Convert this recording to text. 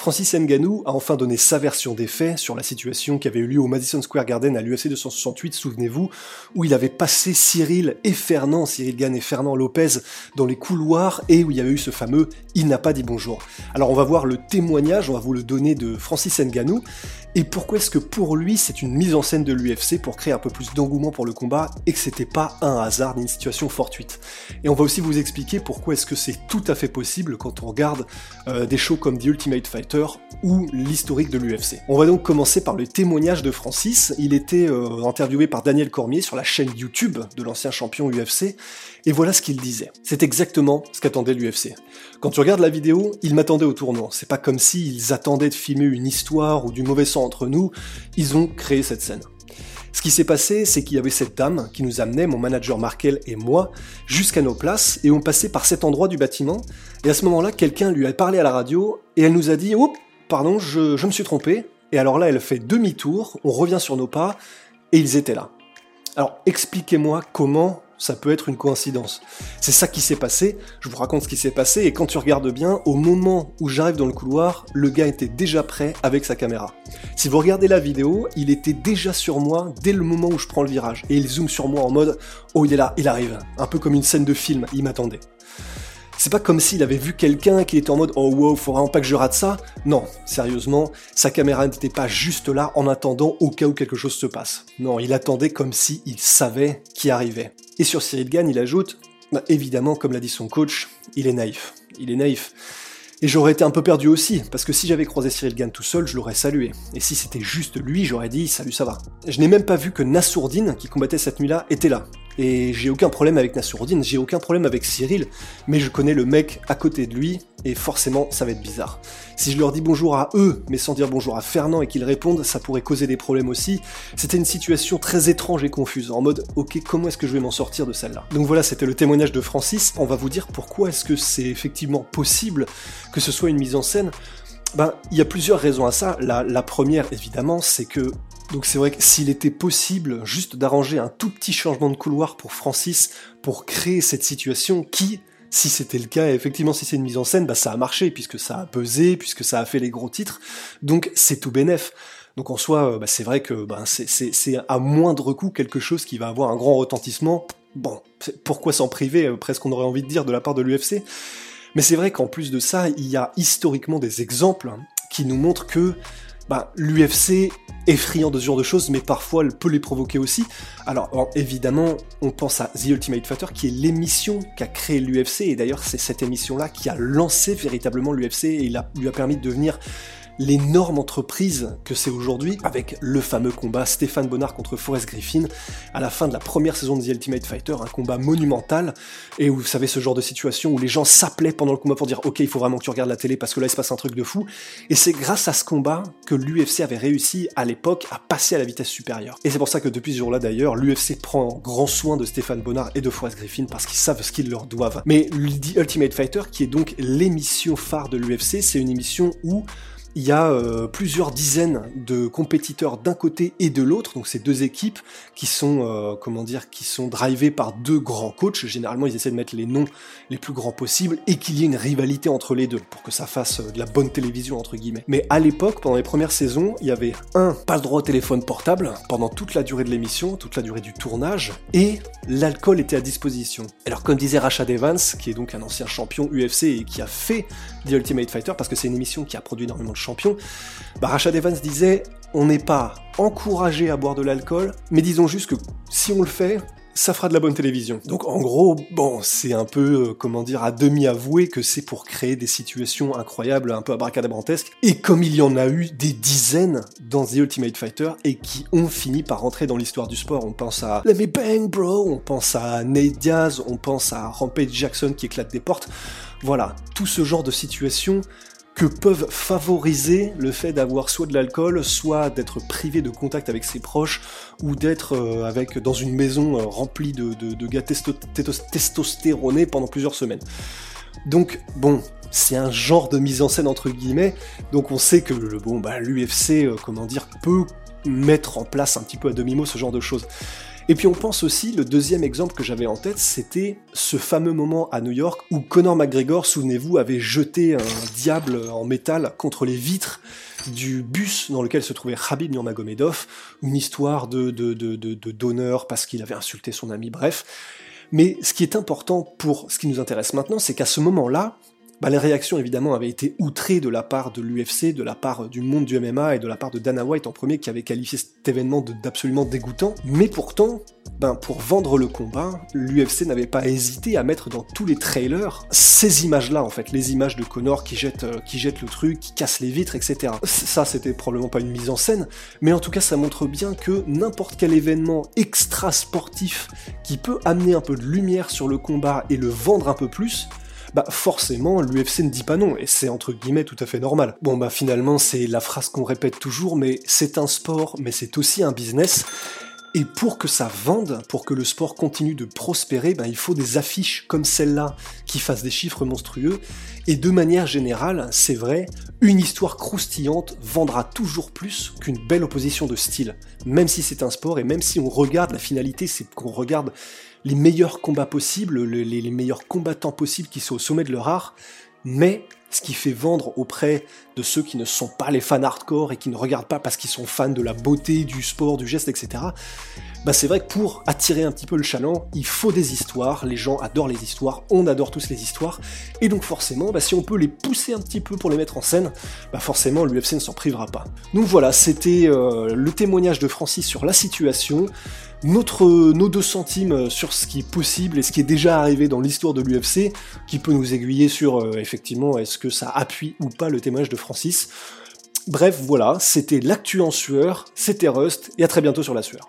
Francis Ngannou a enfin donné sa version des faits sur la situation qui avait eu lieu au Madison Square Garden à l'UFC 268, souvenez-vous, où il avait passé Cyril et Fernand, Cyril Gann et Fernand Lopez dans les couloirs et où il y avait eu ce fameux « il n'a pas dit bonjour ». Alors on va voir le témoignage, on va vous le donner de Francis Ngannou, et pourquoi est-ce que pour lui c'est une mise en scène de l'UFC pour créer un peu plus d'engouement pour le combat et que c'était pas un hasard ni une situation fortuite? Et on va aussi vous expliquer pourquoi est-ce que c'est tout à fait possible quand on regarde euh, des shows comme The Ultimate Fighter ou l'historique de l'UFC. On va donc commencer par le témoignage de Francis. Il était euh, interviewé par Daniel Cormier sur la chaîne YouTube de l'ancien champion UFC et voilà ce qu'il disait. C'est exactement ce qu'attendait l'UFC. Quand tu regardes la vidéo, ils m'attendaient au tournant. C'est pas comme s'ils attendaient de filmer une histoire ou du mauvais entre nous. Ils ont créé cette scène. Ce qui s'est passé, c'est qu'il y avait cette dame qui nous amenait, mon manager Markel et moi, jusqu'à nos places, et on passait par cet endroit du bâtiment, et à ce moment-là, quelqu'un lui a parlé à la radio, et elle nous a dit « Oups, pardon, je, je me suis trompé », et alors là, elle fait demi-tour, on revient sur nos pas, et ils étaient là. Alors, expliquez-moi comment ça peut être une coïncidence. C'est ça qui s'est passé, je vous raconte ce qui s'est passé, et quand tu regardes bien, au moment où j'arrive dans le couloir, le gars était déjà prêt avec sa caméra. Si vous regardez la vidéo, il était déjà sur moi dès le moment où je prends le virage, et il zoome sur moi en mode « Oh il est là, il arrive », un peu comme une scène de film, il m'attendait. C'est pas comme s'il avait vu quelqu'un qui était en mode oh wow, faut vraiment pas que je rate ça. Non, sérieusement, sa caméra n'était pas juste là en attendant au cas où quelque chose se passe. Non, il attendait comme s'il il savait qui arrivait. Et sur Cyril Gann, il ajoute bah, évidemment, comme l'a dit son coach, il est naïf. Il est naïf. Et j'aurais été un peu perdu aussi, parce que si j'avais croisé Cyril Gann tout seul, je l'aurais salué. Et si c'était juste lui, j'aurais dit salut ça va. Je n'ai même pas vu que Nassourdine, qui combattait cette nuit-là, était là. Et j'ai aucun problème avec Nassourdine, j'ai aucun problème avec Cyril, mais je connais le mec à côté de lui, et forcément ça va être bizarre. Si je leur dis bonjour à eux, mais sans dire bonjour à Fernand et qu'ils répondent, ça pourrait causer des problèmes aussi. C'était une situation très étrange et confuse, en mode ok comment est-ce que je vais m'en sortir de celle-là? Donc voilà, c'était le témoignage de Francis, on va vous dire pourquoi est-ce que c'est effectivement possible que ce soit une mise en scène. Ben, il y a plusieurs raisons à ça. la première, évidemment, c'est que donc c'est vrai que s'il était possible juste d'arranger un tout petit changement de couloir pour Francis pour créer cette situation qui, si c'était le cas, effectivement si c'est une mise en scène, bah ça a marché puisque ça a pesé, puisque ça a fait les gros titres. Donc c'est tout bénef. Donc en soi, euh, bah, c'est vrai que bah, c'est à moindre coût quelque chose qui va avoir un grand retentissement. Bon, pourquoi s'en priver, euh, presque on aurait envie de dire de la part de l'UFC. Mais c'est vrai qu'en plus de ça, il y a historiquement des exemples qui nous montrent que bah, l'UFC est friand de ce genre de choses, mais parfois elle peut les provoquer aussi. Alors, évidemment, on pense à The Ultimate Fighter, qui est l'émission qui a créé l'UFC, et d'ailleurs c'est cette émission-là qui a lancé véritablement l'UFC et il lui a permis de devenir l'énorme entreprise que c'est aujourd'hui, avec le fameux combat Stéphane Bonnard contre Forrest Griffin à la fin de la première saison de The Ultimate Fighter, un combat monumental, et où vous savez ce genre de situation où les gens s'appelaient pendant le combat pour dire ok il faut vraiment que tu regardes la télé parce que là il se passe un truc de fou, et c'est grâce à ce combat que l'UFC avait réussi à l'époque à passer à la vitesse supérieure. Et c'est pour ça que depuis ce jour-là d'ailleurs, l'UFC prend grand soin de Stéphane Bonnard et de Forrest Griffin parce qu'ils savent ce qu'ils leur doivent. Mais The Ultimate Fighter, qui est donc l'émission phare de l'UFC, c'est une émission où il y a euh, plusieurs dizaines de compétiteurs d'un côté et de l'autre, donc ces deux équipes qui sont, euh, comment dire, qui sont drivées par deux grands coachs. Généralement, ils essaient de mettre les noms les plus grands possibles et qu'il y ait une rivalité entre les deux pour que ça fasse euh, de la bonne télévision entre guillemets. Mais à l'époque, pendant les premières saisons, il y avait un pas le droit au téléphone portable pendant toute la durée de l'émission, toute la durée du tournage, et l'alcool était à disposition. Alors comme disait Rashad Evans, qui est donc un ancien champion UFC et qui a fait The Ultimate Fighter, parce que c'est une émission qui a produit énormément de champion, bah Evans disait on n'est pas encouragé à boire de l'alcool, mais disons juste que si on le fait, ça fera de la bonne télévision. Donc en gros, bon, c'est un peu, euh, comment dire, à demi avoué que c'est pour créer des situations incroyables, un peu abracadabrantesques. Et comme il y en a eu des dizaines dans The Ultimate Fighter et qui ont fini par rentrer dans l'histoire du sport. On pense à Let Me Bang Bro, on pense à Nate Diaz, on pense à Rampage Jackson qui éclate des portes. Voilà, tout ce genre de situations que peuvent favoriser le fait d'avoir soit de l'alcool, soit d'être privé de contact avec ses proches, ou d'être euh, avec dans une maison euh, remplie de, de, gars testostéronés pendant plusieurs semaines. Donc bon, c'est un genre de mise en scène entre guillemets, donc on sait que le bon bah l'UFC, euh, comment dire, peut mettre en place un petit peu à demi-mot ce genre de choses. Et puis on pense aussi, le deuxième exemple que j'avais en tête, c'était ce fameux moment à New York où Conor McGregor, souvenez-vous, avait jeté un diable en métal contre les vitres du bus dans lequel se trouvait Khabib Nurmagomedov, une histoire de, de, d'honneur parce qu'il avait insulté son ami, bref. Mais ce qui est important pour ce qui nous intéresse maintenant, c'est qu'à ce moment-là, bah, les réactions évidemment avaient été outrées de la part de l'UFC, de la part du monde du MMA et de la part de Dana White en premier qui avait qualifié cet événement d'absolument dégoûtant. Mais pourtant, ben, pour vendre le combat, l'UFC n'avait pas hésité à mettre dans tous les trailers ces images-là en fait, les images de Connor qui jette, euh, qui jette le truc, qui casse les vitres, etc. Ça, c'était probablement pas une mise en scène, mais en tout cas, ça montre bien que n'importe quel événement extra sportif qui peut amener un peu de lumière sur le combat et le vendre un peu plus, bah forcément l'UFC ne dit pas non, et c'est entre guillemets tout à fait normal. Bon bah finalement c'est la phrase qu'on répète toujours, mais c'est un sport, mais c'est aussi un business, et pour que ça vende, pour que le sport continue de prospérer, ben, il faut des affiches comme celle-là qui fassent des chiffres monstrueux. Et de manière générale, c'est vrai, une histoire croustillante vendra toujours plus qu'une belle opposition de style. Même si c'est un sport et même si on regarde la finalité, c'est qu'on regarde les meilleurs combats possibles, les, meilleurs combattants possibles qui sont au sommet de leur art. Mais ce qui fait vendre auprès de ceux qui ne sont pas les fans hardcore et qui ne regardent pas parce qu'ils sont fans de la beauté, du sport, du geste, etc. Bah c'est vrai que pour attirer un petit peu le chaland, il faut des histoires, les gens adorent les histoires, on adore tous les histoires, et donc forcément, bah si on peut les pousser un petit peu pour les mettre en scène, bah forcément l'UFC ne s'en privera pas. Donc voilà, c'était euh, le témoignage de Francis sur la situation, notre, nos deux centimes sur ce qui est possible et ce qui est déjà arrivé dans l'histoire de l'UFC, qui peut nous aiguiller sur euh, effectivement est-ce que ça appuie ou pas le témoignage de Francis. Bref, voilà, c'était l'actu en sueur, c'était Rust, et à très bientôt sur la sueur.